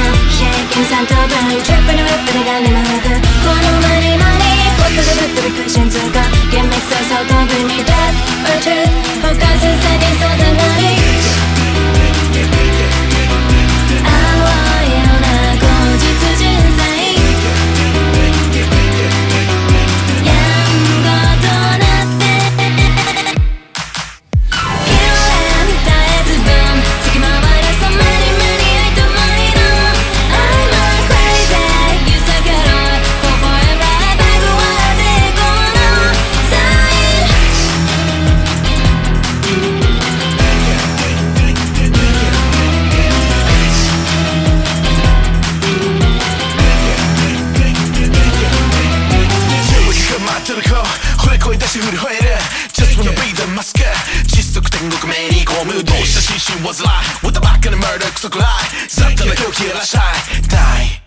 的な平均三等分チップのウップでが眠くこのマニマニホットでぶっ飛びクッション通過厳密さ相当分に Death or truth 他せさにそう惚れ声出し振り吠える Just wanna be the mask. 窒息天国目に込むどうした心身煩い What the back in a murder クソくらい雑多な狂気やらしゃい Die.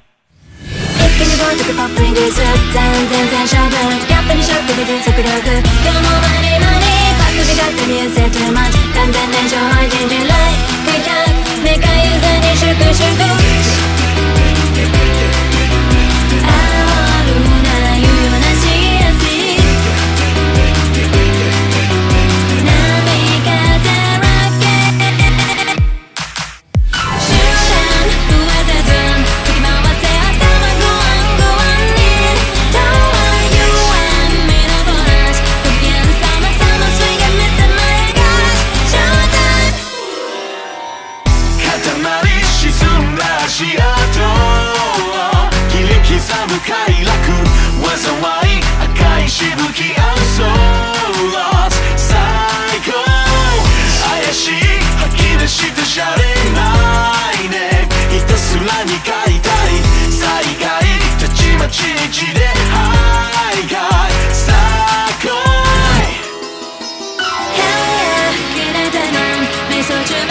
一気にボイトクポップリリース全然全勝負ギャップにショックで全速力今日もマニマニパックで勝手に say too much. 完全燃焼配信人類口ではいかいさあ来い Hell yeah けれたな瞑想中